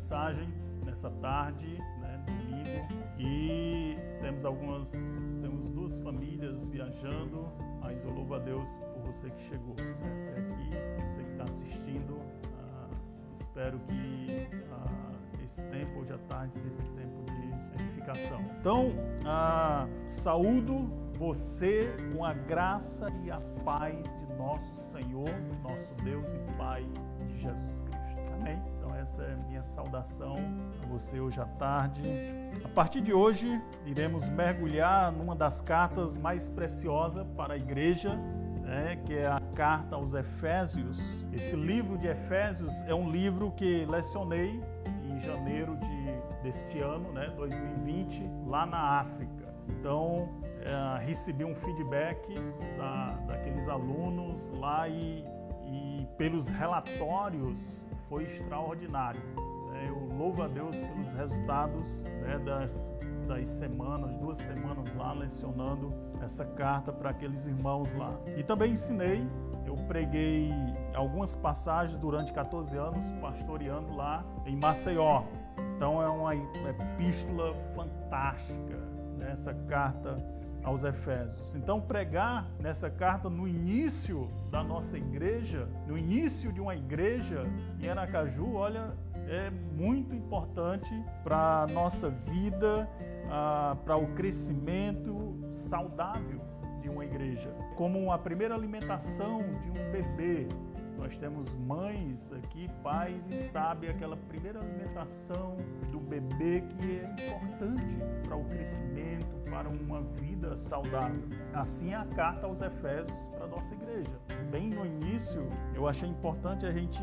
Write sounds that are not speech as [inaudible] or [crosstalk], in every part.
mensagem nessa tarde, né, domingo, e temos algumas, temos duas famílias viajando, mas eu louvo a Deus por você que chegou né, até aqui, você que está assistindo. Ah, espero que ah, esse tempo hoje à tarde seja um tempo de edificação. Então, ah, saúdo você com a graça e a paz de nosso Senhor, nosso Deus e Pai de Jesus Cristo. Amém? Então, essa é minha saudação a você hoje à tarde. A partir de hoje, iremos mergulhar numa das cartas mais preciosas para a igreja, né, que é a carta aos Efésios. Esse livro de Efésios é um livro que lecionei em janeiro de, deste ano, né, 2020, lá na África. Então, é, recebi um feedback da, daqueles alunos lá e, e pelos relatórios foi extraordinário. É, eu louvo a Deus pelos resultados né, das, das semanas, duas semanas lá lecionando essa carta para aqueles irmãos lá. E também ensinei, eu preguei algumas passagens durante 14 anos pastoreando lá em Maceió. Então é uma epístola fantástica, né, essa carta aos Efésios. Então, pregar nessa carta no início da nossa igreja, no início de uma igreja em Aracaju, olha, é muito importante para a nossa vida, ah, para o crescimento saudável de uma igreja. Como a primeira alimentação de um bebê, nós temos mães aqui, pais, e sabe aquela primeira alimentação do bebê que é importante para o crescimento, para uma vida saudável. Assim é a carta aos Efésios para a nossa igreja. Bem no início, eu achei importante a gente,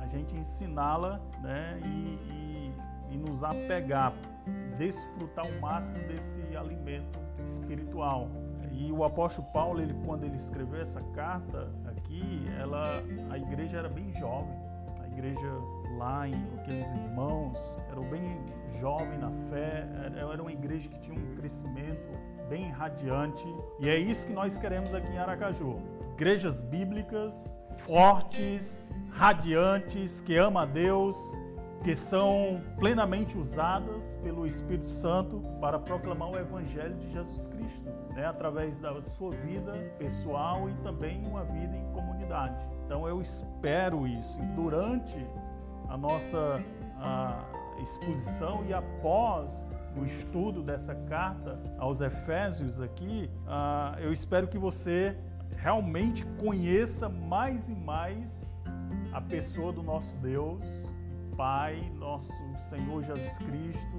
a gente ensiná-la né, e, e, e nos apegar, desfrutar o máximo desse alimento espiritual. E o apóstolo Paulo, ele, quando ele escreveu essa carta aqui, ela, a igreja era bem jovem. A igreja lá, em, aqueles irmãos, eram bem jovem na fé, era uma igreja que tinha um crescimento bem radiante. E é isso que nós queremos aqui em Aracaju. Igrejas bíblicas, fortes, radiantes, que amam a Deus, que são plenamente usadas pelo Espírito Santo para proclamar o Evangelho de Jesus Cristo, né? através da sua vida pessoal e também uma vida em comunidade. Então eu espero isso. Durante a nossa a exposição e após o estudo dessa carta aos Efésios aqui, uh, eu espero que você realmente conheça mais e mais a pessoa do nosso Deus, Pai, nosso Senhor Jesus Cristo,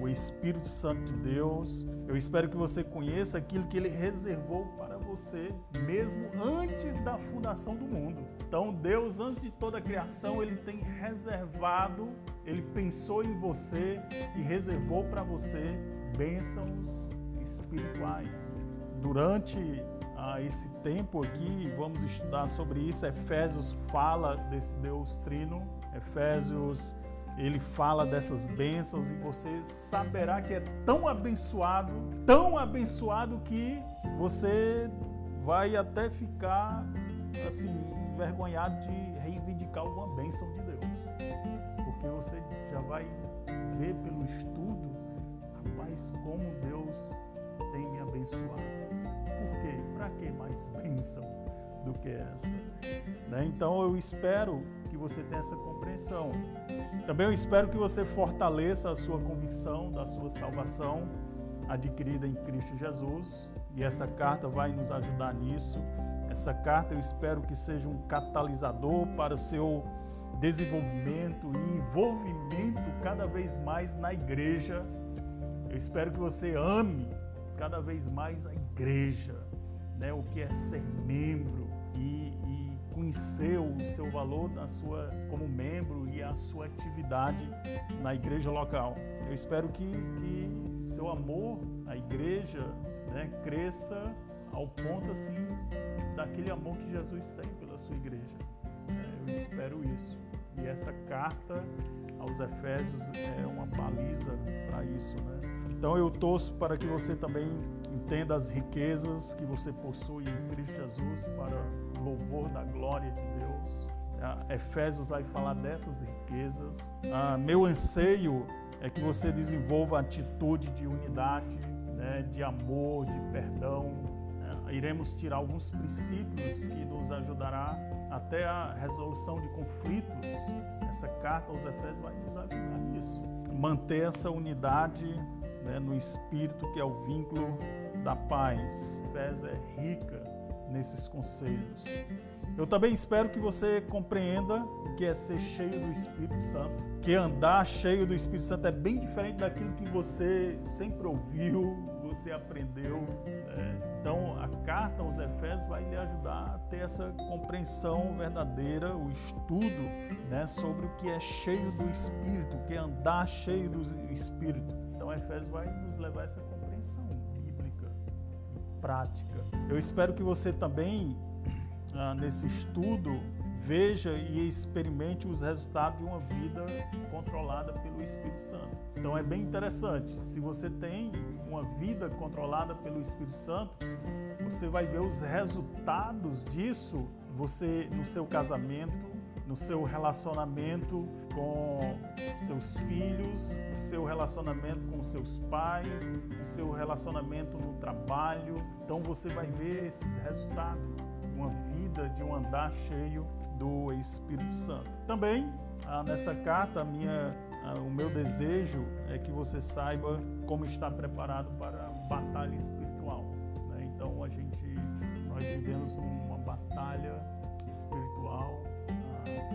o Espírito Santo de Deus. Eu espero que você conheça aquilo que Ele reservou para você, mesmo antes da fundação do mundo. Então, Deus, antes de toda a criação, Ele tem reservado, Ele pensou em você e reservou para você bênçãos espirituais. Durante ah, esse tempo aqui, vamos estudar sobre isso. Efésios fala desse Deus trino Efésios, ele fala dessas bênçãos e você saberá que é tão abençoado, tão abençoado que você vai até ficar assim envergonhado de reivindicar alguma bênção de Deus. Porque você já vai ver pelo estudo, rapaz, como Deus tem me abençoado. Por quê? Para que mais [laughs] bênção do que essa? Né? Então eu espero que você tenha essa compreensão. Também eu espero que você fortaleça a sua convicção da sua salvação adquirida em Cristo Jesus, e essa carta vai nos ajudar nisso. Essa carta eu espero que seja um catalisador para o seu desenvolvimento e envolvimento cada vez mais na igreja. Eu espero que você ame cada vez mais a igreja, né? o que é ser membro e, conhecer o seu valor na sua como membro e a sua atividade na igreja local. Eu espero que, que seu amor à igreja né, cresça ao ponto assim daquele amor que Jesus tem pela sua igreja. É, eu espero isso. E essa carta aos Efésios é uma baliza para isso, né? Então eu torço para que você também entenda as riquezas que você possui em Cristo Jesus para louvor da glória de Deus. Uh, Efésios vai falar dessas riquezas. Uh, meu anseio é que você desenvolva atitude de unidade, né, de amor, de perdão. Uh, iremos tirar alguns princípios que nos ajudará até a resolução de conflitos. Essa carta aos Efésios vai nos ajudar nisso. Manter essa unidade né, no espírito que é o vínculo da paz. Efésios é rica nesses conselhos. Eu também espero que você compreenda o que é ser cheio do Espírito Santo, que andar cheio do Espírito Santo é bem diferente daquilo que você sempre ouviu, você aprendeu. Né? Então, a carta aos Efésios vai lhe ajudar a ter essa compreensão verdadeira, o estudo né, sobre o que é cheio do Espírito, o que é andar cheio do Espírito. Então, Efésios vai nos levar a essa compreensão prática. Eu espero que você também ah, nesse estudo, veja e experimente os resultados de uma vida controlada pelo Espírito Santo. Então é bem interessante. Se você tem uma vida controlada pelo Espírito Santo, você vai ver os resultados disso você no seu casamento, no seu relacionamento com seus filhos, no seu relacionamento com seus pais, no seu relacionamento no trabalho. Então você vai ver esses resultados uma vida de um andar cheio do Espírito Santo. Também ah, nessa carta, minha, ah, o meu desejo é que você saiba como está preparado para a batalha espiritual. Né? Então a gente, nós vivemos uma batalha espiritual.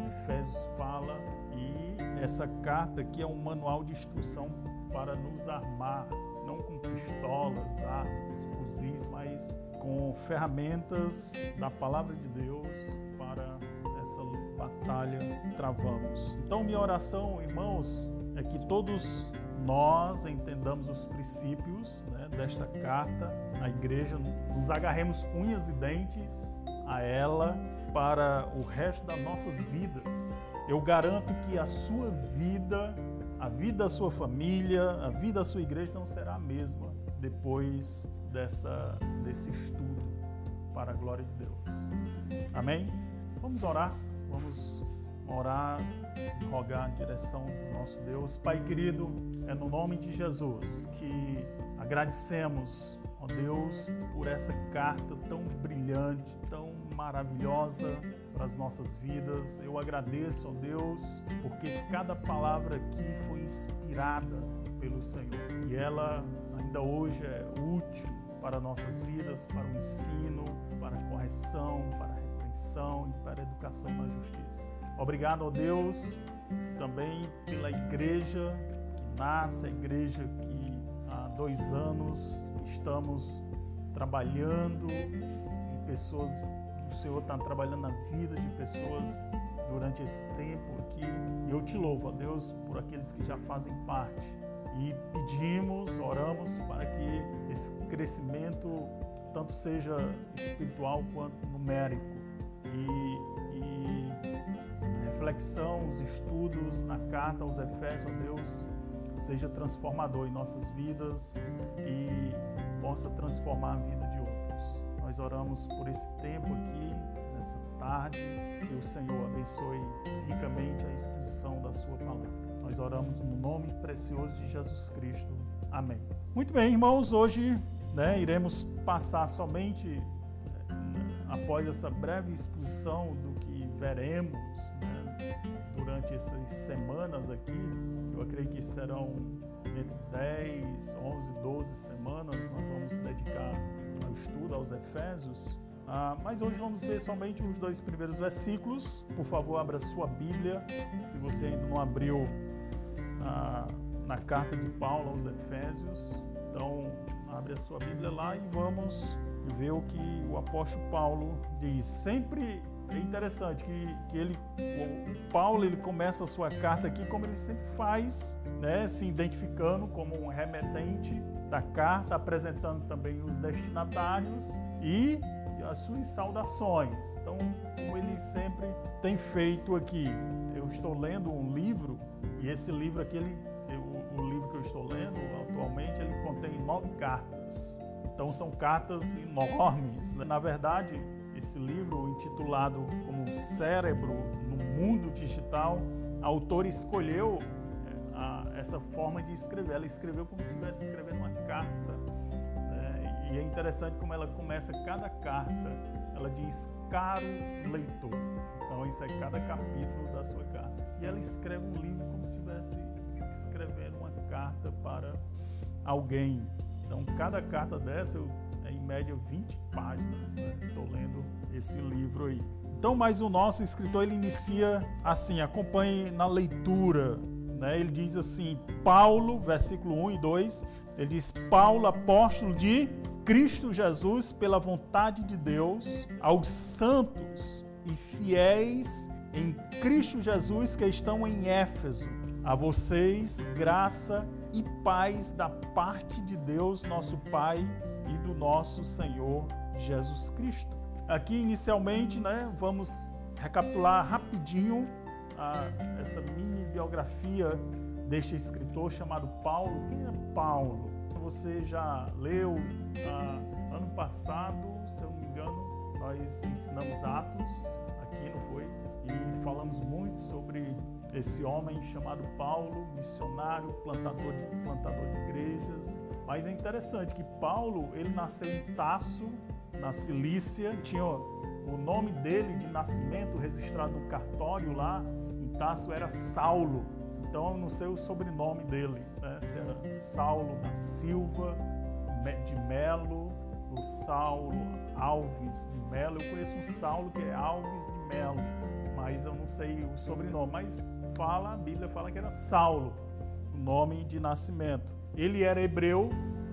Efésios fala e essa carta aqui é um manual de instrução para nos armar, não com pistolas, armas, fuzis, mas com ferramentas da palavra de Deus para essa batalha travamos. Então, minha oração, irmãos, é que todos nós entendamos os princípios né, desta carta à igreja, nos agarremos unhas e dentes a ela para o resto das nossas vidas. Eu garanto que a sua vida, a vida da sua família, a vida da sua igreja não será a mesma depois dessa, desse estudo para a glória de Deus. Amém? Vamos orar, vamos orar rogar a direção do nosso Deus. Pai querido, é no nome de Jesus que agradecemos, ó Deus, por essa carta tão brilhante, tão maravilhosa para as nossas vidas. Eu agradeço, ó Deus, porque cada palavra aqui foi inspirada pelo Senhor e ela ainda hoje é útil para nossas vidas, para o ensino, para a correção, para a repreensão e para a educação na justiça. Obrigado, ó Deus, também pela igreja que nasce, a igreja que há dois anos estamos trabalhando em pessoas, o Senhor está trabalhando na vida de pessoas durante esse tempo aqui. Eu te louvo, ó Deus, por aqueles que já fazem parte e pedimos, oramos para que esse crescimento tanto seja espiritual quanto numérico e, e reflexão, os estudos na carta aos Efésios, ó Deus, seja transformador em nossas vidas e possa transformar a vida de. Nós oramos por esse tempo aqui, nessa tarde, que o Senhor abençoe ricamente a exposição da Sua palavra. Nós oramos no nome precioso de Jesus Cristo. Amém. Muito bem, irmãos, hoje né, iremos passar somente eh, após essa breve exposição do que veremos né, durante essas semanas aqui. Eu acredito que serão entre 10, 11, 12 semanas. Nós vamos dedicar ao estudo aos Efésios. Ah, mas hoje vamos ver somente os dois primeiros versículos. Por favor, abra sua Bíblia. Se você ainda não abriu na, na carta de Paulo aos Efésios. Então, abre a sua Bíblia lá e vamos ver o que o apóstolo Paulo diz. Sempre é interessante que, que ele, Paulo ele começa a sua carta aqui como ele sempre faz, né, se identificando como um remetente da carta, apresentando também os destinatários e as suas saudações. Então, como ele sempre tem feito aqui, eu estou lendo um livro e esse livro aqui, ele, o, o livro que eu estou lendo atualmente, ele contém nove cartas. Então são cartas enormes. Na verdade, esse livro intitulado como Cérebro no mundo digital, a autora escolheu é, a, essa forma de escrever. Ela escreveu como se estivesse escrevendo uma carta. Né? E é interessante como ela começa cada carta. Ela diz, caro leitor. Então, isso é cada capítulo da sua carta. E ela escreve um livro como se estivesse escrevendo uma carta para alguém. Então, cada carta dessa eu, em média 20 páginas. Estou né? lendo esse livro aí. Então, mas o nosso escritor ele inicia assim, acompanhe na leitura. Né? Ele diz assim, Paulo, versículo 1 e 2, ele diz, Paulo, apóstolo de Cristo Jesus, pela vontade de Deus, aos santos e fiéis em Cristo Jesus que estão em Éfeso. A vocês, graça e paz da parte de Deus, nosso Pai, e do nosso Senhor Jesus Cristo. Aqui, inicialmente, né, vamos recapitular rapidinho a, essa mini biografia deste escritor chamado Paulo. Quem é Paulo? Você já leu ah, ano passado, se eu não me engano, nós ensinamos Atos, aqui não foi? E falamos muito sobre esse homem chamado Paulo, missionário, plantador de, plantador de igrejas. Mas é interessante que Paulo, ele nasceu em Tasso, na Cilícia, tinha o nome dele de nascimento registrado no cartório lá em Tasso era Saulo. Então eu não sei o sobrenome dele, né? se era Saulo da Silva de Melo, ou Saulo Alves de Melo. Eu conheço um Saulo que é Alves de Melo, mas eu não sei o sobrenome. Mas fala, a Bíblia fala que era Saulo, o nome de nascimento. Ele era hebreu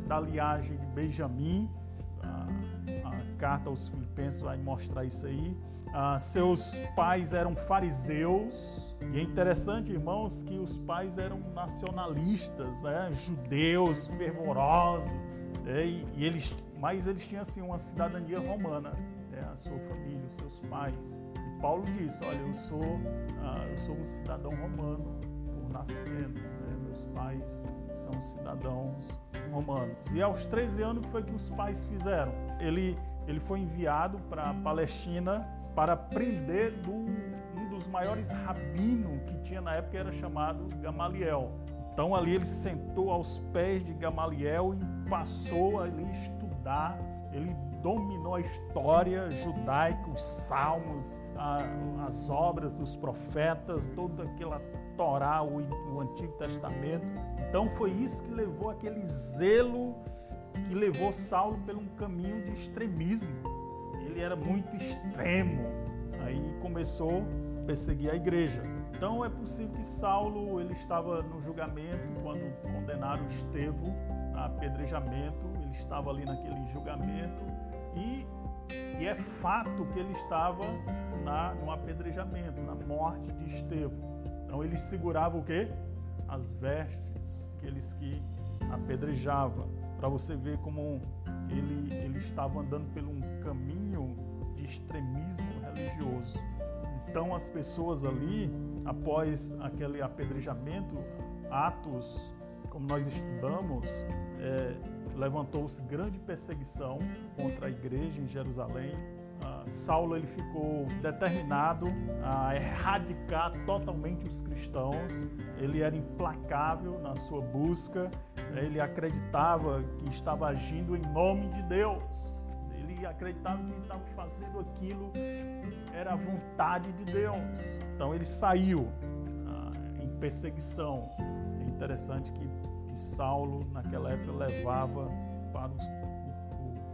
da linhagem de Benjamim carta aos Filipenses vai mostrar isso aí. Ah, seus pais eram fariseus, e é interessante, irmãos, que os pais eram nacionalistas, né? judeus fervorosos, né? e, e, eles, mas eles tinham assim, uma cidadania romana, né? a sua família, os seus pais. Paulo disse: Olha, eu sou, ah, eu sou um cidadão romano por nascimento, né? meus pais são cidadãos romanos. E aos 13 anos, o que foi que os pais fizeram? Ele ele foi enviado para a Palestina para aprender do um dos maiores rabinos que tinha na época, era chamado Gamaliel. Então ali ele sentou aos pés de Gamaliel e passou a estudar. Ele dominou a história judaica, os salmos, a, as obras dos profetas, toda aquela Torá, o, o Antigo Testamento. Então foi isso que levou aquele zelo que levou Saulo por um caminho de extremismo. Ele era muito extremo. Aí começou a perseguir a igreja. Então é possível que Saulo ele estava no julgamento quando condenaram Estevão a apedrejamento. Ele estava ali naquele julgamento e, e é fato que ele estava na, no apedrejamento, na morte de Estevão. Então ele segurava o quê? As vestes, aqueles que apedrejavam para você ver como ele, ele estava andando por um caminho de extremismo religioso. Então, as pessoas ali, após aquele apedrejamento, Atos, como nós estudamos, é, levantou-se grande perseguição contra a igreja em Jerusalém Saulo ele ficou determinado a erradicar totalmente os cristãos. Ele era implacável na sua busca. Ele acreditava que estava agindo em nome de Deus. Ele acreditava que estava fazendo aquilo era a vontade de Deus. Então ele saiu ah, em perseguição. É interessante que, que Saulo naquela época levava para os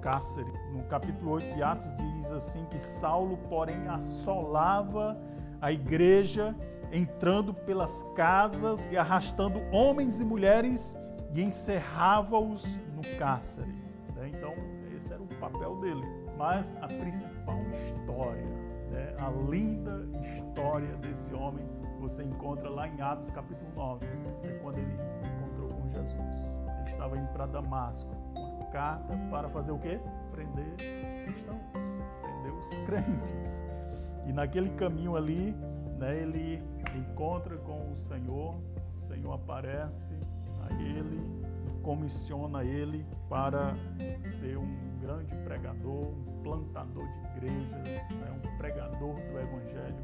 cárcere. No capítulo 8 de Atos diz assim que Saulo, porém, assolava a igreja, entrando pelas casas e arrastando homens e mulheres e encerrava-os no cárcere. Né? Então, esse era o papel dele. Mas a principal história, né? a linda história desse homem, você encontra lá em Atos capítulo 9, é quando ele Jesus. Ele estava indo para Damasco carta para fazer o quê? Prender cristãos, prender os [laughs] crentes. E naquele caminho ali, né, ele encontra com o Senhor, o Senhor aparece a ele, comissiona ele para ser um grande pregador, um plantador de igrejas, né, um pregador do Evangelho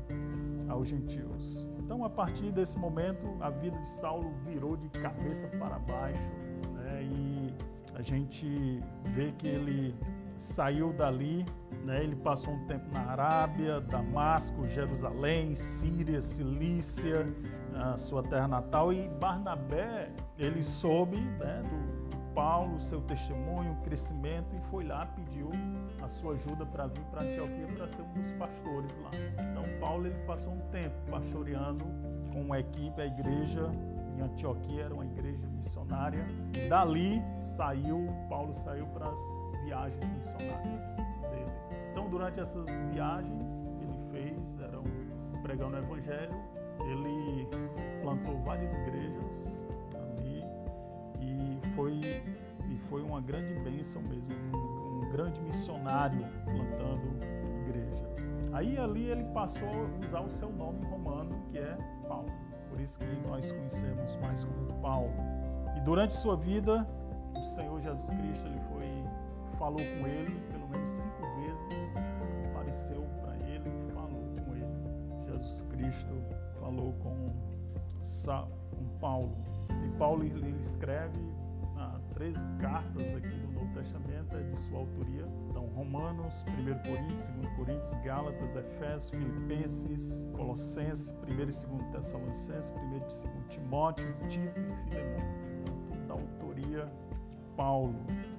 aos gentios. Então, a partir desse momento, a vida de Saulo virou de cabeça para baixo, né? e a gente vê que ele saiu dali, né? ele passou um tempo na Arábia, Damasco, Jerusalém, Síria, Cilícia, sua terra natal, e Barnabé, ele soube né, do, Paulo, seu testemunho, crescimento, e foi lá, pediu a sua ajuda para vir para Antioquia para ser um dos pastores lá. Então Paulo ele passou um tempo pastoreando com uma equipe, a igreja em Antioquia era uma igreja missionária. Dali saiu, Paulo saiu para as viagens missionárias dele. Então durante essas viagens ele fez, eram pregando o evangelho, ele plantou várias igrejas ali e foi e foi uma grande bênção mesmo, grande missionário plantando igrejas. Aí ali ele passou a usar o seu nome romano, que é Paulo. Por isso que nós conhecemos mais como Paulo. E durante sua vida, o Senhor Jesus Cristo ele foi falou com ele pelo menos cinco vezes, apareceu para ele e falou com ele. Jesus Cristo falou com, com Paulo. E Paulo ele escreve 13 cartas aqui Testamento é de sua autoria. Então, Romanos, 1 Coríntios, 2 Coríntios, Gálatas, Efésios, Filipenses, Colossenses, 1 e 2 Tessalonicenses, 1 e 2 Timóteo, Tito e Filemão. Então, tudo da autoria de Paulo.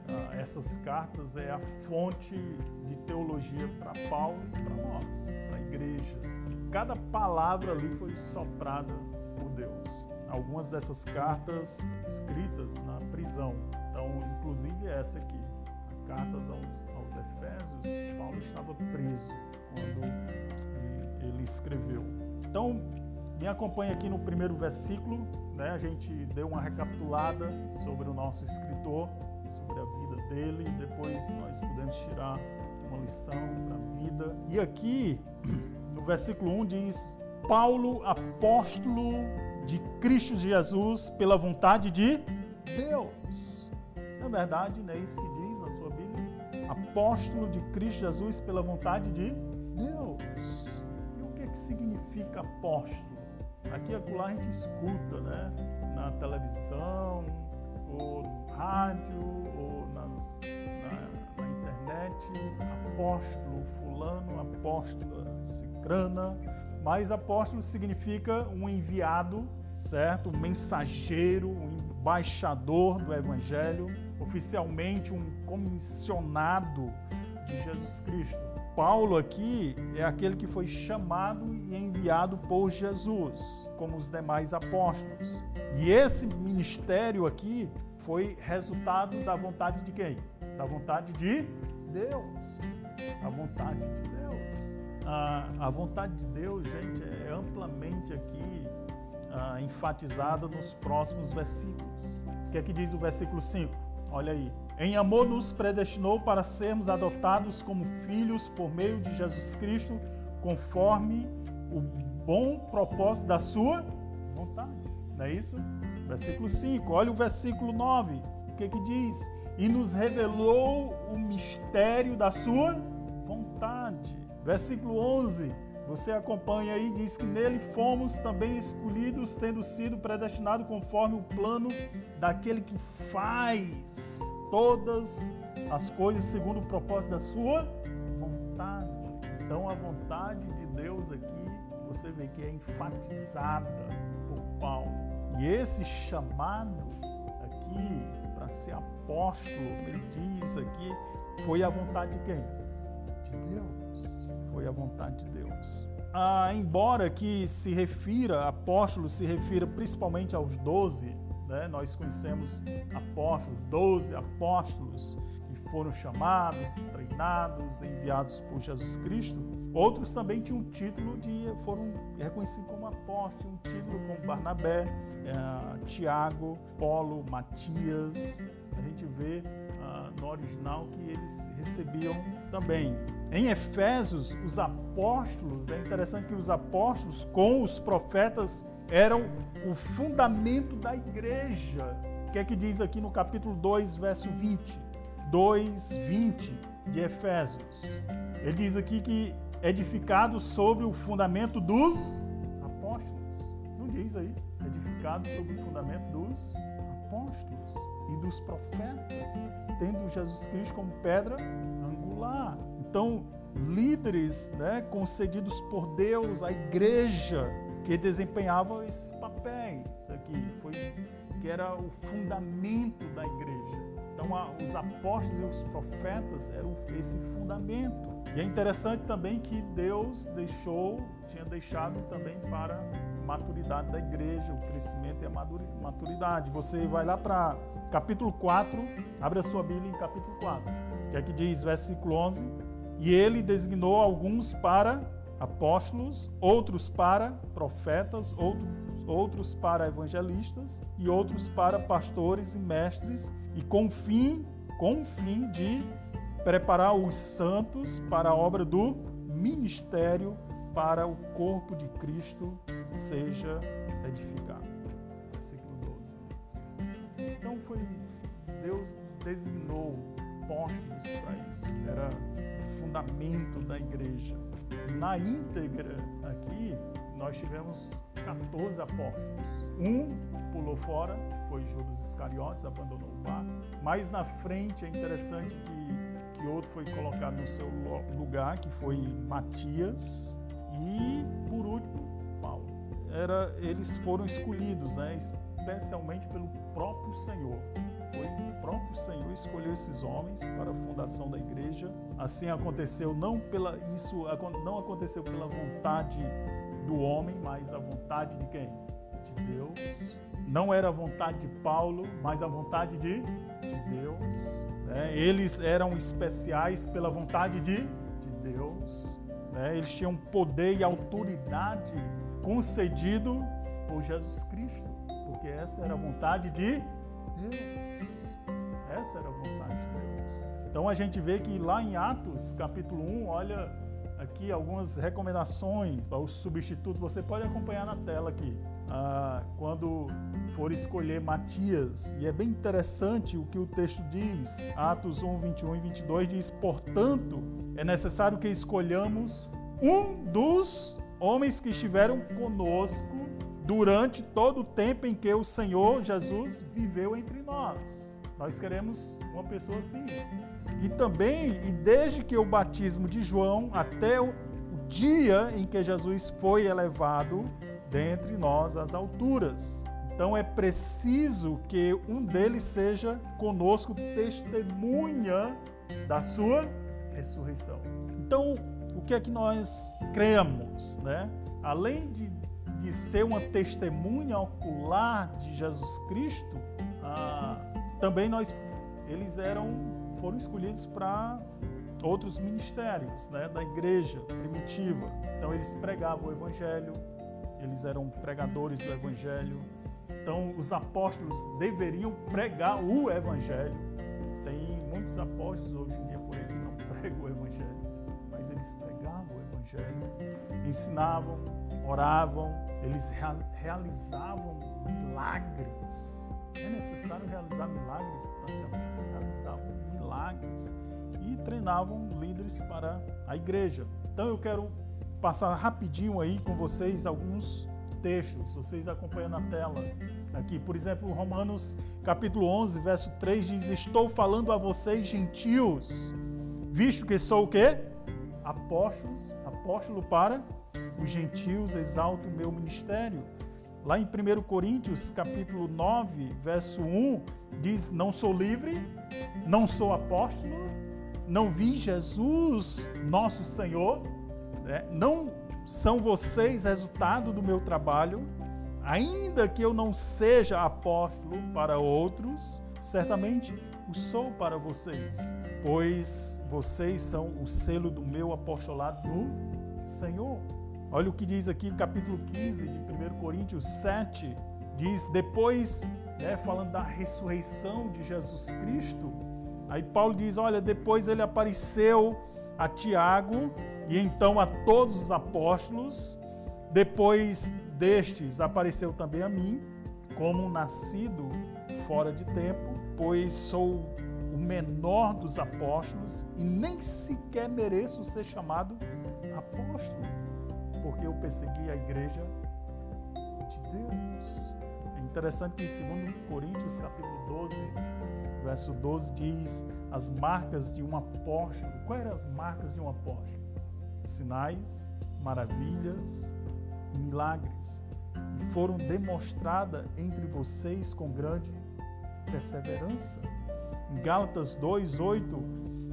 Ah, essas cartas é a fonte de teologia para Paulo e para nós, para a igreja. Cada palavra ali foi soprada por Deus. Algumas dessas cartas escritas na prisão, então, inclusive essa aqui, Cartas aos, aos Efésios, Paulo estava preso quando ele escreveu. Então, me acompanha aqui no primeiro versículo, né? A gente deu uma recapitulada sobre o nosso escritor, sobre a vida dele, depois nós podemos tirar uma lição para a vida. E aqui, [clears throat] no versículo 1 diz: Paulo, apóstolo de Cristo Jesus, pela vontade de Deus. Na verdade, não é isso que diz na sua Bíblia? Apóstolo de Cristo Jesus pela vontade de Deus. E o que, é que significa apóstolo? Aqui e acolá a gente escuta, né? Na televisão, ou no rádio, ou nas, na, na internet, apóstolo fulano, apóstola cicrana. Mas apóstolo significa um enviado, certo? Um mensageiro, um embaixador do evangelho oficialmente um comissionado de Jesus Cristo. Paulo aqui é aquele que foi chamado e enviado por Jesus, como os demais apóstolos. E esse ministério aqui foi resultado da vontade de quem? Da vontade de Deus. A vontade de Deus. Ah, a vontade de Deus, gente, é amplamente aqui ah, enfatizada nos próximos versículos. O que é que diz o versículo 5? Olha aí. Em amor nos predestinou para sermos adotados como filhos por meio de Jesus Cristo, conforme o bom propósito da sua vontade. Não é isso? Versículo 5. Olha o versículo 9. O que que diz? E nos revelou o mistério da sua vontade. Versículo 11. Você acompanha aí, diz que nele fomos também escolhidos, tendo sido predestinados conforme o plano daquele que faz todas as coisas segundo o propósito da sua vontade. Então, a vontade de Deus aqui, você vê que é enfatizada por Paulo. E esse chamado aqui para ser apóstolo, ele diz aqui, foi a vontade de quem? De Deus foi a vontade de Deus. Ah, embora que se refira, apóstolos se refira principalmente aos doze, né? nós conhecemos apóstolos, doze apóstolos que foram chamados, treinados, enviados por Jesus Cristo. Outros também tinham título de, foram reconhecidos como apóstolos, um título como Barnabé, eh, Tiago, Paulo, Matias. A gente vê no original que eles recebiam também. Em Efésios, os apóstolos, é interessante que os apóstolos com os profetas eram o fundamento da igreja. O que é que diz aqui no capítulo 2, verso 20? 2, 20 de Efésios. Ele diz aqui que edificado sobre o fundamento dos apóstolos. Não diz aí, edificado sobre o fundamento dos apóstolos e dos profetas, tendo Jesus Cristo como pedra angular. Então, líderes né, concedidos por Deus à igreja que desempenhavam esses papéis aqui, foi, que era o fundamento da igreja. Então, os apóstolos e os profetas eram esse fundamento. E é interessante também que Deus deixou, tinha deixado também para a maturidade da igreja, o crescimento e a maturidade. Você vai lá para capítulo 4, abre a sua Bíblia em capítulo 4, que é que diz, versículo 11: E ele designou alguns para apóstolos, outros para profetas, outros outros para evangelistas e outros para pastores e mestres, e com fim, com fim de preparar os santos para a obra do ministério para o corpo de Cristo seja edificado. Versículo 12. Então foi Deus designou apóstolos para isso. Era fundamento da igreja. Na íntegra aqui nós tivemos 14 apóstolos. Um pulou fora, foi Judas Iscariotes, abandonou o barco. Mais na frente é interessante que, que outro foi colocado no seu lugar, que foi Matias. E, por último, Paulo. Era, eles foram escolhidos, né, especialmente pelo próprio Senhor. Foi o próprio Senhor escolheu esses homens para a fundação da igreja. Assim aconteceu não pela isso não aconteceu pela vontade do homem, mas a vontade de quem? De Deus. Não era a vontade de Paulo, mas a vontade de, de Deus. Né? Eles eram especiais pela vontade de, de Deus. Né? Eles tinham poder e autoridade concedido por Jesus Cristo, porque essa era a vontade de Deus. Essa era a vontade de Deus. Então a gente vê que lá em Atos, capítulo 1, olha aqui algumas recomendações para o substituto. Você pode acompanhar na tela aqui. Ah, quando for escolher Matias, e é bem interessante o que o texto diz, Atos 1, 21 e 22 diz: Portanto, é necessário que escolhamos um dos homens que estiveram conosco durante todo o tempo em que o Senhor Jesus viveu entre nós. Nós queremos uma pessoa assim. E também, e desde que o batismo de João até o dia em que Jesus foi elevado dentre nós às alturas. Então é preciso que um deles seja conosco testemunha da sua ressurreição. Então, o que é que nós cremos, né? Além de, de ser uma testemunha ocular de Jesus Cristo, ah, também nós eles eram foram escolhidos para outros ministérios né, da igreja primitiva. Então eles pregavam o evangelho, eles eram pregadores do evangelho. Então os apóstolos deveriam pregar o evangelho. Tem muitos apóstolos hoje em dia por aí que não [laughs] pregam o evangelho, mas eles pregavam o evangelho, ensinavam, oravam, eles realizavam milagres. É necessário realizar milagres para ser apóstolo. Realizavam milagres e treinavam líderes para a igreja. Então eu quero passar rapidinho aí com vocês alguns textos, vocês acompanham na tela aqui. Por exemplo, Romanos capítulo 11, verso 3 diz: "Estou falando a vocês gentios, visto que sou o quê? Apóstolos, apóstolo para os gentios, exalto o meu ministério." Lá em 1 Coríntios, capítulo 9, verso 1, diz: Não sou livre, não sou apóstolo, não vi Jesus, nosso Senhor, né? não são vocês resultado do meu trabalho, ainda que eu não seja apóstolo para outros, certamente o sou para vocês, pois vocês são o selo do meu apostolado no Senhor. Olha o que diz aqui no capítulo 15 de 1 Coríntios 7, diz, depois, né, falando da ressurreição de Jesus Cristo, aí Paulo diz, olha, depois ele apareceu a Tiago e então a todos os apóstolos, depois destes apareceu também a mim, como nascido fora de tempo, pois sou o menor dos apóstolos e nem sequer mereço ser chamado apóstolo porque eu persegui a igreja de Deus. É interessante que em 2 Coríntios capítulo 12, verso 12 diz as marcas de um apóstolo. Quais eram as marcas de um apóstolo? Sinais, maravilhas, milagres. E foram demonstradas entre vocês com grande perseverança. Em Gálatas 2:8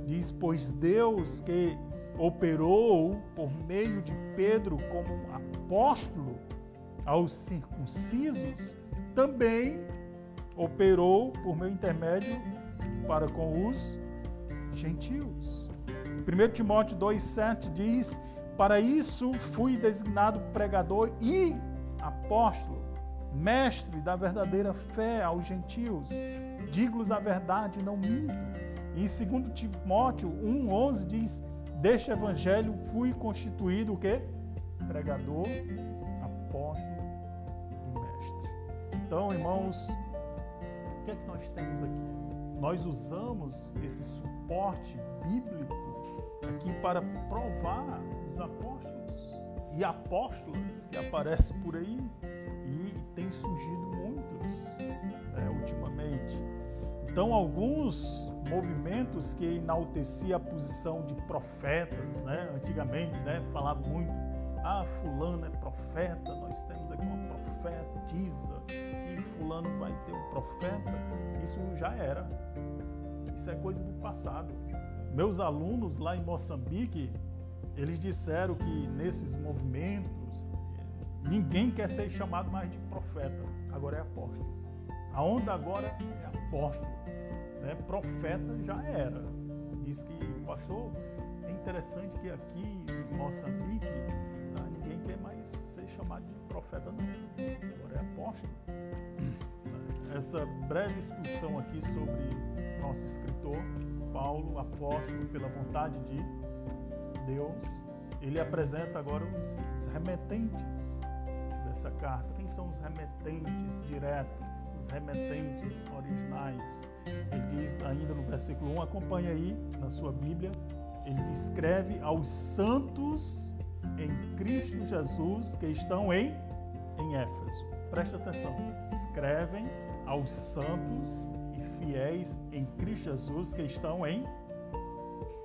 diz: "Pois Deus que operou por meio de Pedro como apóstolo aos circuncisos, também operou por meu intermédio para com os gentios. 1 Timóteo 2,7 diz: Para isso fui designado pregador e apóstolo, mestre da verdadeira fé aos gentios. Digo-lhes a verdade, não minto. E em 2 Timóteo 1,11 diz: Deste evangelho fui constituído o quê? Pregador, apóstolo e mestre. Então, irmãos, o que é que nós temos aqui? Nós usamos esse suporte bíblico aqui para provar os apóstolos e apóstolas que aparecem por aí e tem surgido muitos né, ultimamente. Então, alguns movimentos que enalteciam a posição de profetas, né? antigamente, né? falava muito, ah, fulano é profeta, nós temos aqui uma profetisa, e fulano vai ter um profeta, isso já era. Isso é coisa do passado. Meus alunos lá em Moçambique, eles disseram que nesses movimentos, ninguém quer ser chamado mais de profeta, agora é apóstolo. A onda agora é apóstolo né, profeta já era. Diz que, pastor, é interessante que aqui em Moçambique ah, ninguém quer mais ser chamado de profeta, não. Agora é apóstolo. Essa breve exposição aqui sobre nosso escritor, Paulo, apóstolo pela vontade de Deus, ele apresenta agora os remetentes dessa carta. Quem são os remetentes diretos? os remetentes originais. Ele diz ainda no versículo 1, acompanha aí na sua Bíblia, ele descreve aos santos em Cristo Jesus que estão em, em Éfeso. Presta atenção, escrevem aos santos e fiéis em Cristo Jesus que estão em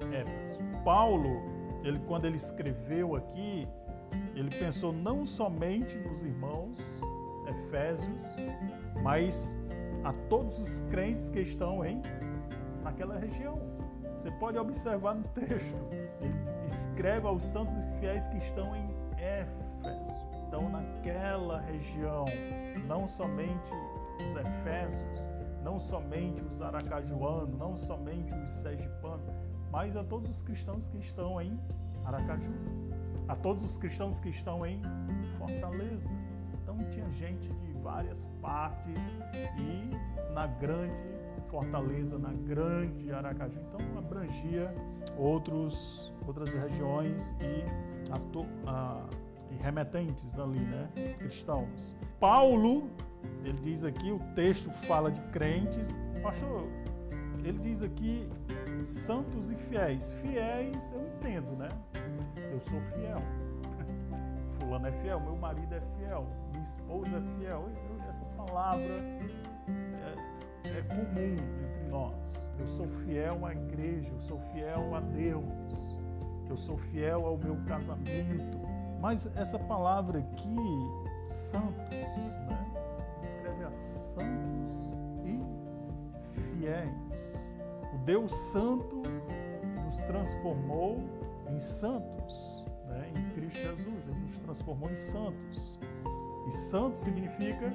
Éfeso. Paulo, ele, quando ele escreveu aqui, ele pensou não somente nos irmãos Efésios, mas a todos os crentes que estão em naquela região. Você pode observar no texto, ele escreve aos santos e fiéis que estão em Éfeso. Então, naquela região, não somente os Efésios, não somente os aracajuanos, não somente os sergipanos, mas a todos os cristãos que estão em Aracaju, a todos os cristãos que estão em Fortaleza. Então, tinha gente de várias partes e na grande Fortaleza, na grande Aracaju. Então abrangia outros, outras regiões e, e remetentes ali, né? Cristãos. Paulo, ele diz aqui, o texto fala de crentes. Pastor, ele diz aqui santos e fiéis. Fiéis eu entendo, né? Eu sou fiel. [laughs] Fulano é fiel, meu marido é fiel minha esposa é fiel. Essa palavra é, é comum entre nós. Eu sou fiel à igreja, eu sou fiel a Deus, eu sou fiel ao meu casamento. Mas essa palavra aqui, santos, né? Escreve a santos e fiéis. O Deus Santo nos transformou em santos, né? em Cristo Jesus, Ele nos transformou em santos. E santo significa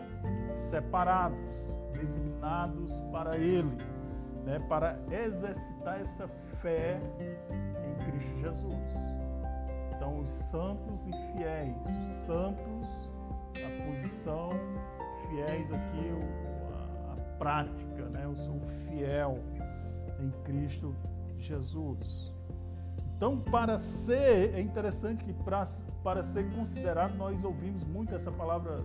separados, designados para Ele, né, para exercitar essa fé em Cristo Jesus. Então, os santos e fiéis, os santos, a posição, fiéis aqui, a, a prática, né? Eu sou fiel em Cristo Jesus. Então, para ser, é interessante que para, para ser considerado, nós ouvimos muito essa palavra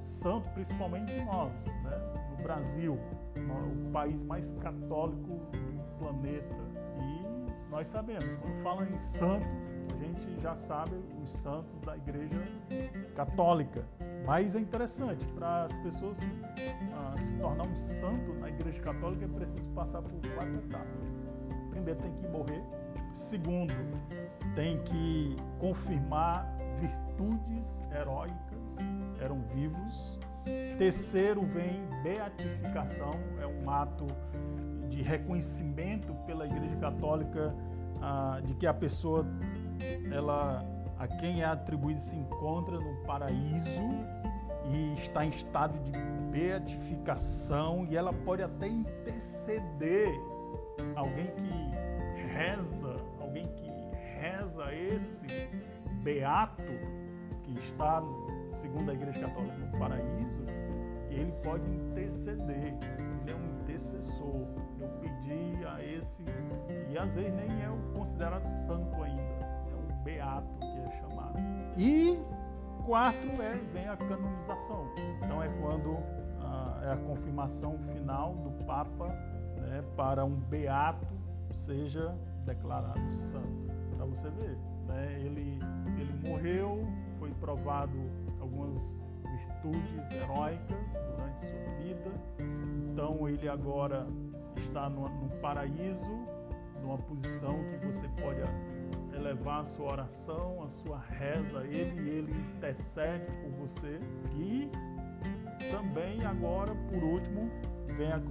santo, principalmente nós, né? no Brasil, o país mais católico do planeta. E nós sabemos, quando fala em santo, a gente já sabe os santos da Igreja Católica. Mas é interessante, para as pessoas uh, se tornar um santo na Igreja Católica é preciso passar por quatro etapas. Primeiro, tem que morrer. Segundo, tem que confirmar virtudes heróicas, eram vivos. Terceiro, vem beatificação, é um ato de reconhecimento pela Igreja Católica ah, de que a pessoa, ela, a quem é atribuído, se encontra no paraíso e está em estado de beatificação e ela pode até interceder alguém que reza, reza esse beato que está, segundo a Igreja Católica, no paraíso, ele pode interceder, ele é um intercessor. Eu pedi a esse, e às vezes nem é o considerado santo ainda, é um beato que é chamado. E quarto é, vem a canonização. Então é quando ah, é a confirmação final do Papa né, para um beato seja declarado santo. Para você ver, né, ele, ele morreu, foi provado algumas virtudes heróicas durante sua vida. Então ele agora está no, no paraíso, numa posição que você pode elevar a sua oração, a sua reza a ele e ele intercede por você. E também agora, por último, vem a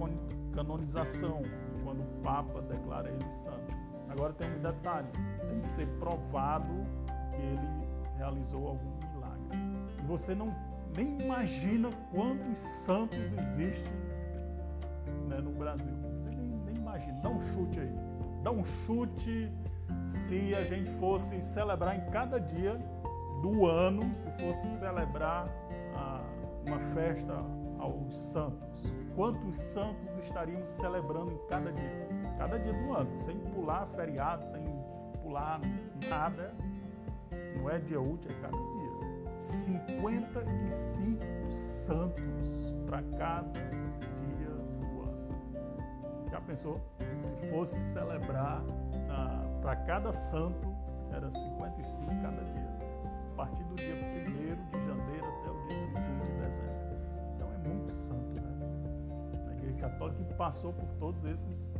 canonização, quando o Papa declara ele santo. Agora tem um detalhe, tem que ser provado que ele realizou algum milagre. E você não nem imagina quantos santos existem né, no Brasil. Você nem, nem imagina. Dá um chute aí. Dá um chute se a gente fosse celebrar em cada dia do ano, se fosse celebrar ah, uma festa aos santos. Quantos santos estaríamos celebrando em cada dia? Cada dia do ano, sem pular feriado, sem pular nada. Não é dia útil, é cada dia. 55 santos para cada dia do ano. Já pensou? Se fosse celebrar ah, para cada santo, era 55 cada dia. A partir do dia 1 de janeiro até o dia 31 de dezembro. Então é muito santo, né? A Igreja Católica passou por todos esses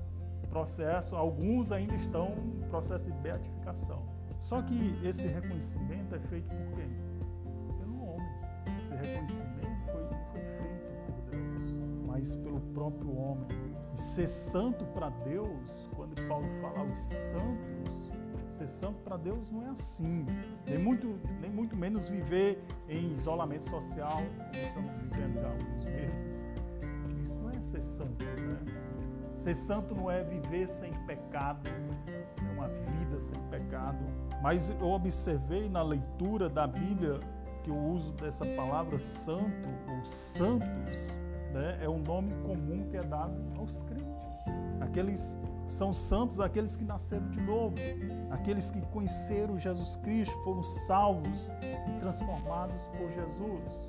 processos, alguns ainda estão em processo de beatificação. Só que esse reconhecimento é feito por quem? esse reconhecimento foi, foi feito por Deus, mas pelo próprio homem. E ser santo para Deus, quando Paulo fala aos santos, ser santo para Deus não é assim. Nem muito, nem muito menos viver em isolamento social, como estamos vivendo já há alguns meses. Isso não é ser santo, né? Ser santo não é viver sem pecado, é uma vida sem pecado. Mas eu observei na leitura da Bíblia que o uso dessa palavra santo ou santos né, é um nome comum que é dado aos crentes. Aqueles são santos aqueles que nasceram de novo, aqueles que conheceram Jesus Cristo, foram salvos e transformados por Jesus.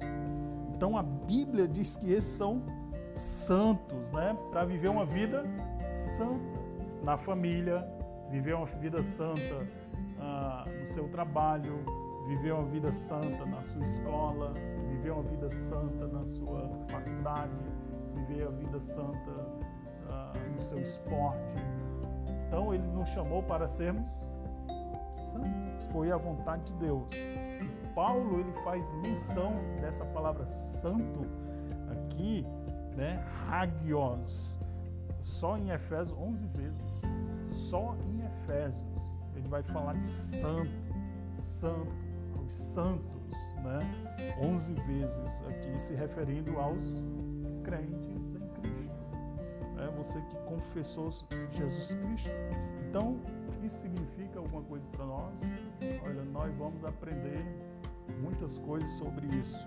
Então a Bíblia diz que esses são santos, né, para viver uma vida santa na família, viver uma vida santa ah, no seu trabalho, viver uma vida santa na sua escola, viver uma vida santa na sua faculdade, viver a vida santa uh, no seu esporte. Então ele nos chamou para sermos santos. Foi a vontade de Deus. E Paulo ele faz menção dessa palavra santo aqui, né? Hagios. Só em Efésios 11 vezes. Só em Efésios ele vai falar de santo, santo os santos, né? 11 vezes aqui se referindo aos crentes em Cristo. É você que confessou Jesus Cristo. Então, isso significa alguma coisa para nós? Olha, nós vamos aprender muitas coisas sobre isso.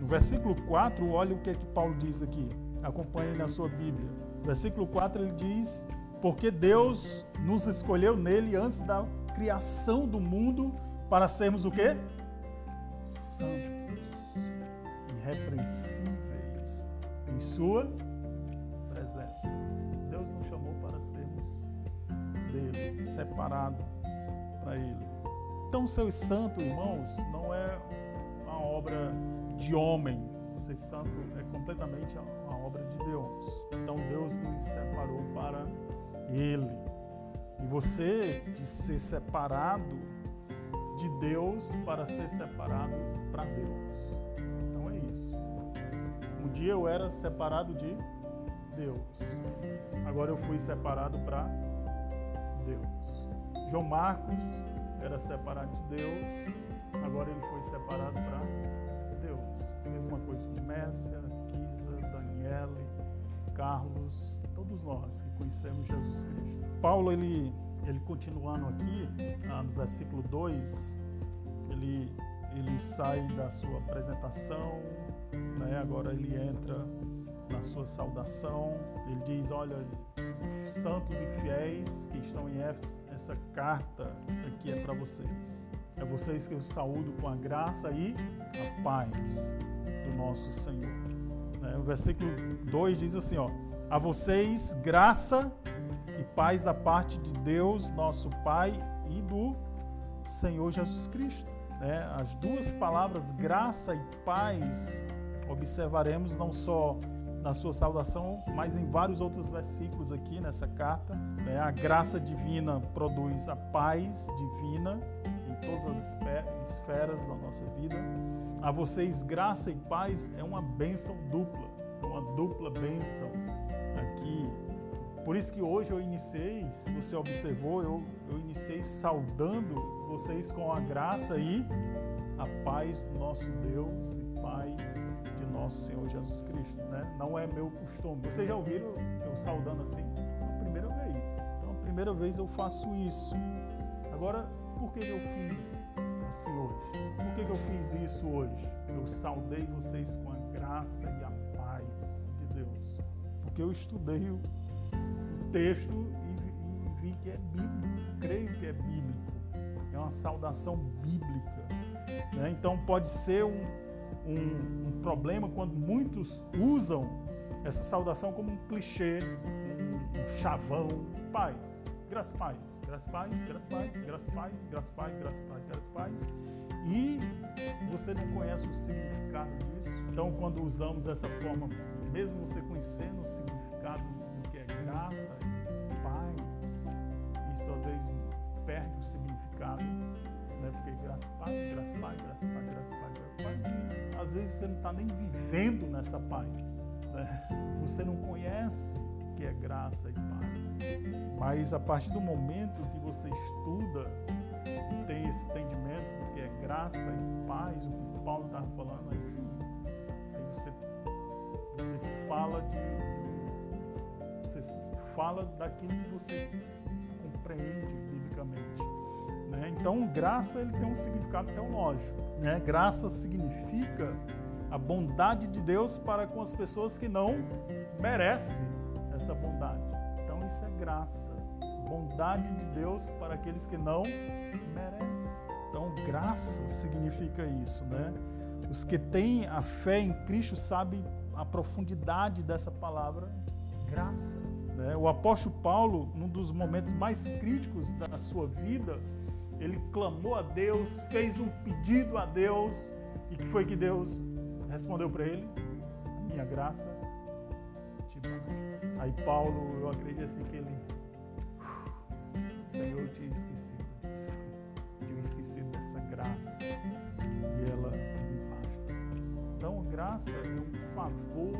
No versículo 4, olha o que é que Paulo diz aqui. Acompanhe na sua Bíblia. versículo 4 ele diz: Porque Deus nos escolheu nele antes da criação do mundo para sermos o quê? santos, irrepreensíveis em Sua presença. Deus nos chamou para sermos dele, separados para Ele. Então, ser santo, irmãos, não é uma obra de homem. Ser santo é completamente obra de Deus. Então Deus nos separou para Ele. E você de ser separado de Deus para ser separado para Deus. Então é isso. Um dia eu era separado de Deus. Agora eu fui separado para Deus. João Marcos era separado de Deus. Agora ele foi separado para Deus. Mesma coisa com Mércia, Kisa, Daniele, Carlos, todos nós que conhecemos Jesus Cristo. Paulo ele ele continuando aqui, ah, no versículo 2, ele, ele sai da sua apresentação, né? agora ele entra na sua saudação. Ele diz: Olha, santos e fiéis que estão em Éfeso, essa carta aqui é para vocês. É vocês que eu saúdo com a graça e a paz do nosso Senhor. O versículo 2 diz assim: ó, A vocês graça e paz da parte de Deus, nosso Pai, e do Senhor Jesus Cristo. Né? As duas palavras graça e paz observaremos não só na sua saudação, mas em vários outros versículos aqui nessa carta. Né? A graça divina produz a paz divina todas as esferas da nossa vida. A vocês, graça e paz é uma bênção dupla, é uma dupla bênção aqui por isso que hoje eu iniciei, se você observou, eu, eu iniciei saudando vocês com a graça e a paz do nosso Deus e Pai de nosso Senhor Jesus Cristo. Né? Não é meu costume. Vocês já ouviram eu saudando assim? É a primeira vez. Então, a primeira vez eu faço isso. Agora, por que eu fiz assim hoje? Por que eu fiz isso hoje? Eu saudei vocês com a graça e a paz de Deus. Porque eu estudei o texto e, vi que é bíblico, creio que é bíblico, é uma saudação bíblica. Né? Então pode ser um, um, um, problema quando muitos usam essa saudação como um clichê, um, um chavão, paz, graças paz, graças paz, graças paz, graças paz, graças paz, graças paz, graças paz. E você não conhece o significado disso. Então, quando usamos dessa forma, mesmo você conhecendo o significado graça, paz. Isso às vezes perde o significado, né? Porque graça, paz, graça, paz, graça, paz, graça, paz, paz. E às vezes você não está nem vivendo nessa paz. Né? Você não conhece o que é graça e paz. Mas a partir do momento que você estuda tem esse entendimento do que é graça e paz, o que Paulo está falando, aí sim, aí você, você fala de você fala daquilo que você compreende biblicamente. Né? Então, graça ele tem um significado teológico. Né? Graça significa a bondade de Deus para com as pessoas que não merecem essa bondade. Isso é graça. Bondade de Deus para aqueles que não merecem. Então, graça significa isso, né? Os que têm a fé em Cristo sabem a profundidade dessa palavra graça. Né? O apóstolo Paulo, num dos momentos mais críticos da sua vida, ele clamou a Deus, fez um pedido a Deus, e que foi que Deus respondeu para ele? Minha graça te basta. Aí Paulo, eu acredito assim que ele, Senhor, eu tinha esquecido disso, tinha esquecido dessa graça, e ela me basta. Então, graça é um favor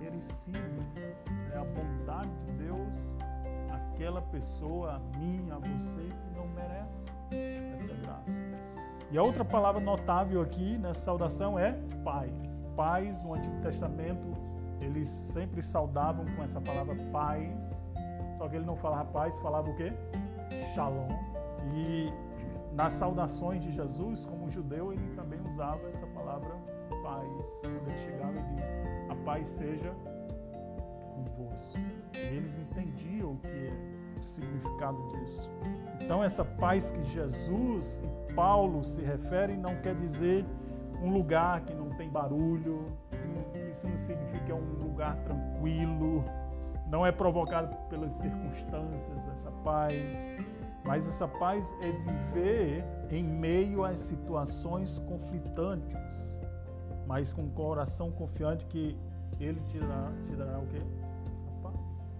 merecido. É a bondade de Deus, aquela pessoa, a mim, a você, que não merece essa graça. E a outra palavra notável aqui nessa saudação é paz. Paz, no Antigo Testamento, eles sempre saudavam com essa palavra paz, só que ele não falava paz, falava o quê? Shalom. E nas saudações de Jesus, como judeu, ele também usava essa palavra paz. Quando ele chegava e diz: A paz seja convosco. E eles entendiam o que é o significado disso. Então, essa paz que Jesus e Paulo se referem não quer dizer um lugar que não tem barulho, isso não significa é um lugar tranquilo, não é provocado pelas circunstâncias essa paz, mas essa paz é viver em meio às situações conflitantes, mas com o coração confiante que Ele te dará, te dará o quê? A paz.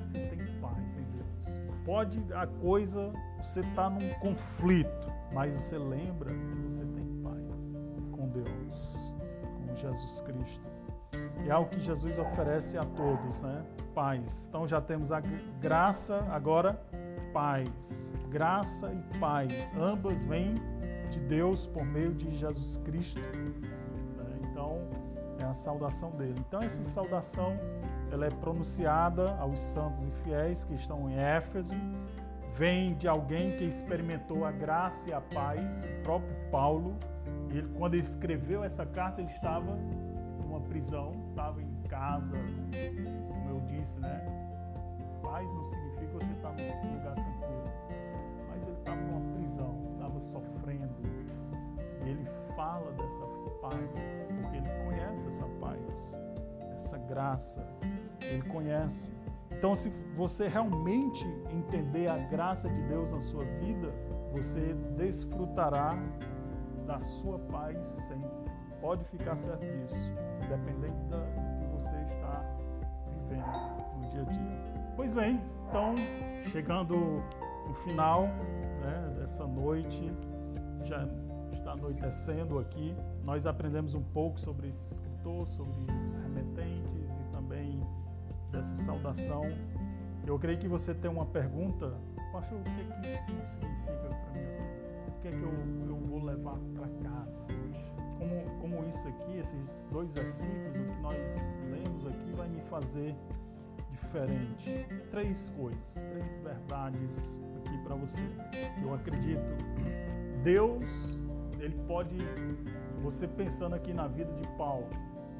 Você tem paz em Deus. Pode a coisa, você está num conflito, mas você lembra que você tem paz com Deus, Jesus Cristo. É algo que Jesus oferece a todos, né? Paz. Então já temos a graça, agora paz. Graça e paz. Ambas vêm de Deus por meio de Jesus Cristo. Né? Então, é a saudação dele. Então, essa saudação ela é pronunciada aos santos e fiéis que estão em Éfeso. Vem de alguém que experimentou a graça e a paz, o próprio Paulo. Ele, quando ele escreveu essa carta, ele estava numa prisão, estava em casa, como eu disse, né? Paz não significa você estar num lugar tranquilo, mas ele estava numa prisão, estava sofrendo. E ele fala dessa paz, porque ele conhece essa paz, essa graça, ele conhece. Então, se você realmente entender a graça de Deus na sua vida, você desfrutará da sua paz sempre. Pode ficar certo disso, independente do que você está vivendo no dia a dia. Pois bem, então, chegando no final né, dessa noite, já está anoitecendo aqui, nós aprendemos um pouco sobre esse escritor, sobre os remetentes e também dessa saudação. Eu creio que você tem uma pergunta, pastor, o que, é que isso significa para vida? O que é que eu, eu vou levar para casa hoje? Como, como isso aqui, esses dois versículos, o que nós lemos aqui, vai me fazer diferente. Três coisas, três verdades aqui para você. Eu acredito. Deus, ele pode, você pensando aqui na vida de Paulo,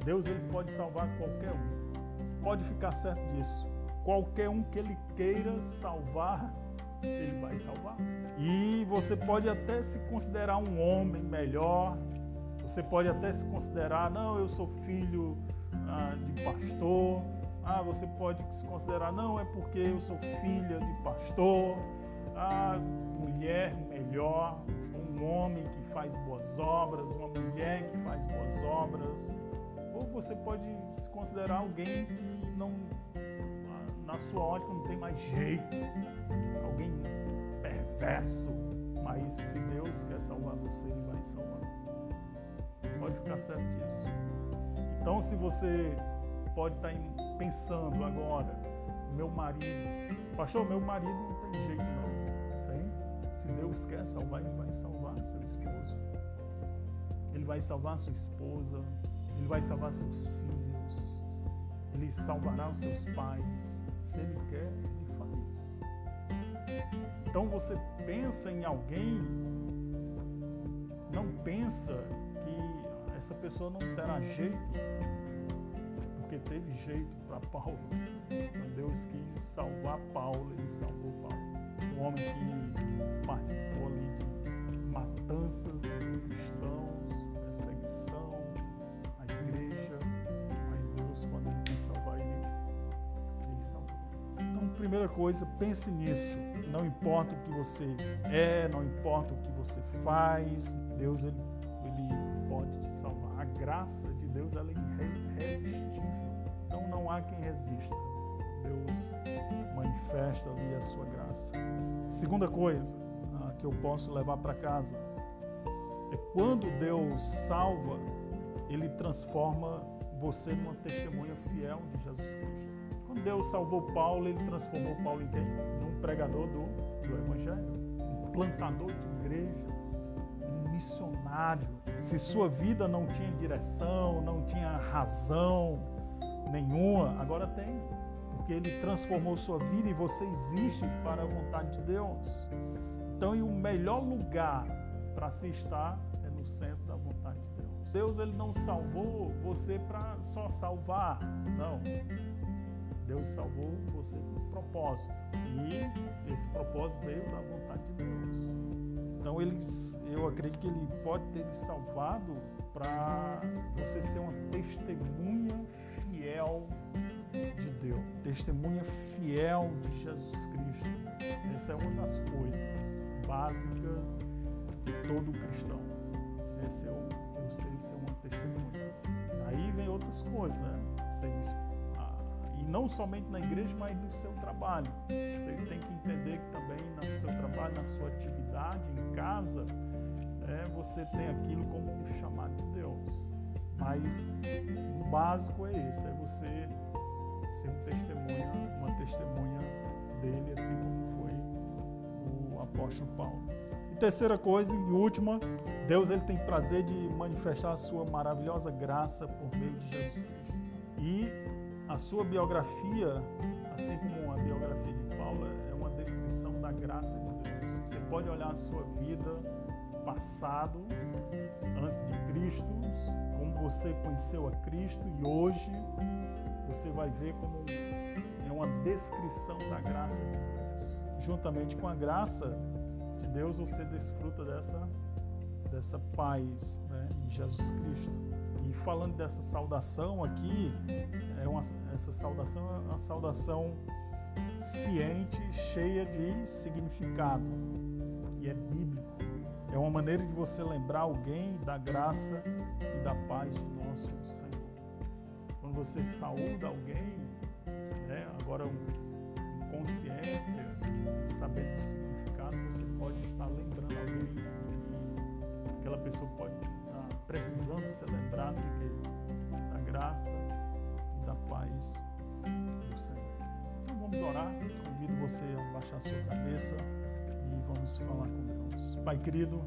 Deus ele pode salvar qualquer um. Pode ficar certo disso. Qualquer um que ele queira salvar, ele vai salvar. E você pode até se considerar um homem melhor, você pode até se considerar, não, eu sou filho ah, de pastor, ah, você pode se considerar, não, é porque eu sou filha de pastor, ah, mulher melhor, um homem que faz boas obras, uma mulher que faz boas obras. Ou você pode se considerar alguém que não, na sua ótica, não tem mais jeito, alguém perverso. Mas se Deus quer salvar você, Ele vai salvar. Pode ficar certo disso. Então, se você pode estar pensando agora, meu marido, pastor, meu marido não tem jeito não. Tem? Se Deus quer salvar, Ele vai salvar seu esposo. Ele vai salvar sua esposa. Ele vai salvar seus filhos. Ele salvará os seus pais. Se Ele quer, Ele faz. Então você pensa em alguém, não pensa que essa pessoa não terá jeito, porque teve jeito para Paulo. Quando Deus quis salvar Paulo, ele salvou Paulo. Um homem que participou ali de matanças de cristãos, perseguição à igreja, mas Deus, quando ele quis salvar ele, ele salvou. Então, primeira coisa, pense nisso. Não importa o que você é, não importa o que você faz, Deus ele, ele pode te salvar. A graça de Deus ela é irresistível não há quem resista. Deus manifesta ali a sua graça. Segunda coisa ah, que eu posso levar para casa é quando Deus salva, Ele transforma você numa testemunha fiel de Jesus Cristo. Quando Deus salvou Paulo, Ele transformou Paulo em quem? Num pregador do, do Evangelho, um plantador de igrejas, um missionário. Se sua vida não tinha direção, não tinha razão, nenhuma, agora tem, porque Ele transformou sua vida e você existe para a vontade de Deus. Então, e o melhor lugar para se estar é no centro da vontade de Deus. Deus ele não salvou você para só salvar, não. Deus salvou você com um propósito e esse propósito veio da vontade de Deus. Então, ele, eu acredito que Ele pode ter lhe salvado para você ser uma testemunha fiel de Deus, testemunha fiel de Jesus Cristo. Essa é uma das coisas básicas de todo cristão. Esse é o, eu sei ser uma testemunha. Aí vem outras coisas, né? E não somente na igreja, mas no seu trabalho. Você tem que entender que também no seu trabalho, na sua atividade, em casa, é, você tem aquilo como um chamado de Deus. Mas o básico é esse, é você ser um testemunha, uma testemunha dele, assim como foi o apóstolo Paulo. E terceira coisa e última, Deus ele tem prazer de manifestar a sua maravilhosa graça por meio de Jesus Cristo. E a sua biografia, assim como a biografia de Paulo, é uma descrição da graça de Deus. Você pode olhar a sua vida passado, antes de Cristo, como você conheceu a Cristo e hoje você vai ver como é uma descrição da graça de Deus. Juntamente com a graça de Deus, você desfruta dessa, dessa paz né, em Jesus Cristo. E falando dessa saudação aqui, é uma, essa saudação é uma saudação ciente, cheia de significado. E é bíblico. É uma maneira de você lembrar alguém da graça e da paz de nosso Senhor. Quando você saúda alguém, né, agora com consciência, sabendo do significado, você pode estar lembrando alguém que aquela pessoa pode precisando ser lembrado de da graça e da paz do Senhor. Então vamos orar. Convido você a baixar sua cabeça e vamos falar com Deus. Pai querido,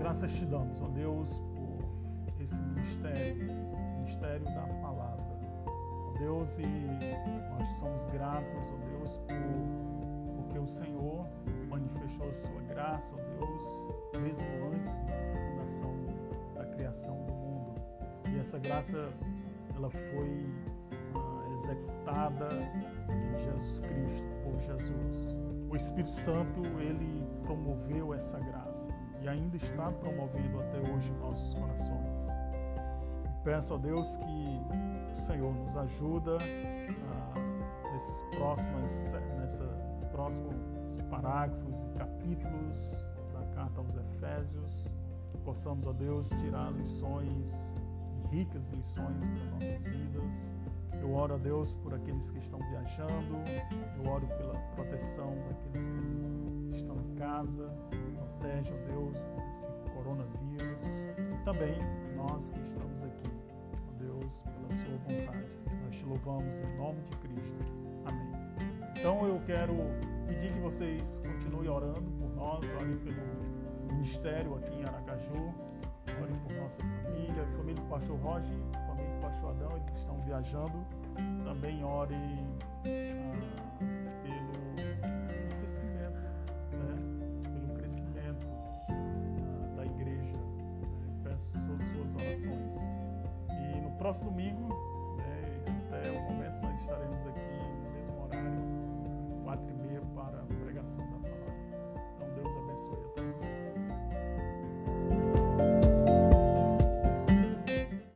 graças te damos, ó Deus, por esse ministério, ministério da palavra. Ó Deus, e nós somos gratos, ó Deus, por, porque o Senhor manifestou a sua graça, ó Deus, mesmo antes da fundação da criação do mundo. E essa graça, ela foi uh, executada em Jesus Cristo, por Jesus. O Espírito Santo, ele promoveu essa graça e ainda está promovendo até hoje em nossos corações. Peço a Deus que o Senhor nos ajuda ah, nesses próximos, nessa, próximos parágrafos e capítulos da carta aos Efésios, possamos, ó Deus, tirar lições, ricas lições para nossas vidas eu oro a Deus por aqueles que estão viajando, eu oro pela proteção daqueles que estão em casa, protege, ó Deus, desse coronavírus e também nós que estamos aqui, ó Deus, pela Sua vontade. Nós te louvamos em nome de Cristo. Amém. Então eu quero pedir que vocês continuem orando por nós, orem pelo ministério aqui em Aracaju, orem por nossa família, família do pastor Roger pastor Adão, eles estão viajando. Também ore ah, pelo crescimento, né? pelo crescimento ah, da igreja. Né? Peço suas, suas orações. E no próximo domingo,